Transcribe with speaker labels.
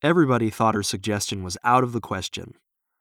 Speaker 1: Everybody thought her suggestion was out of the question.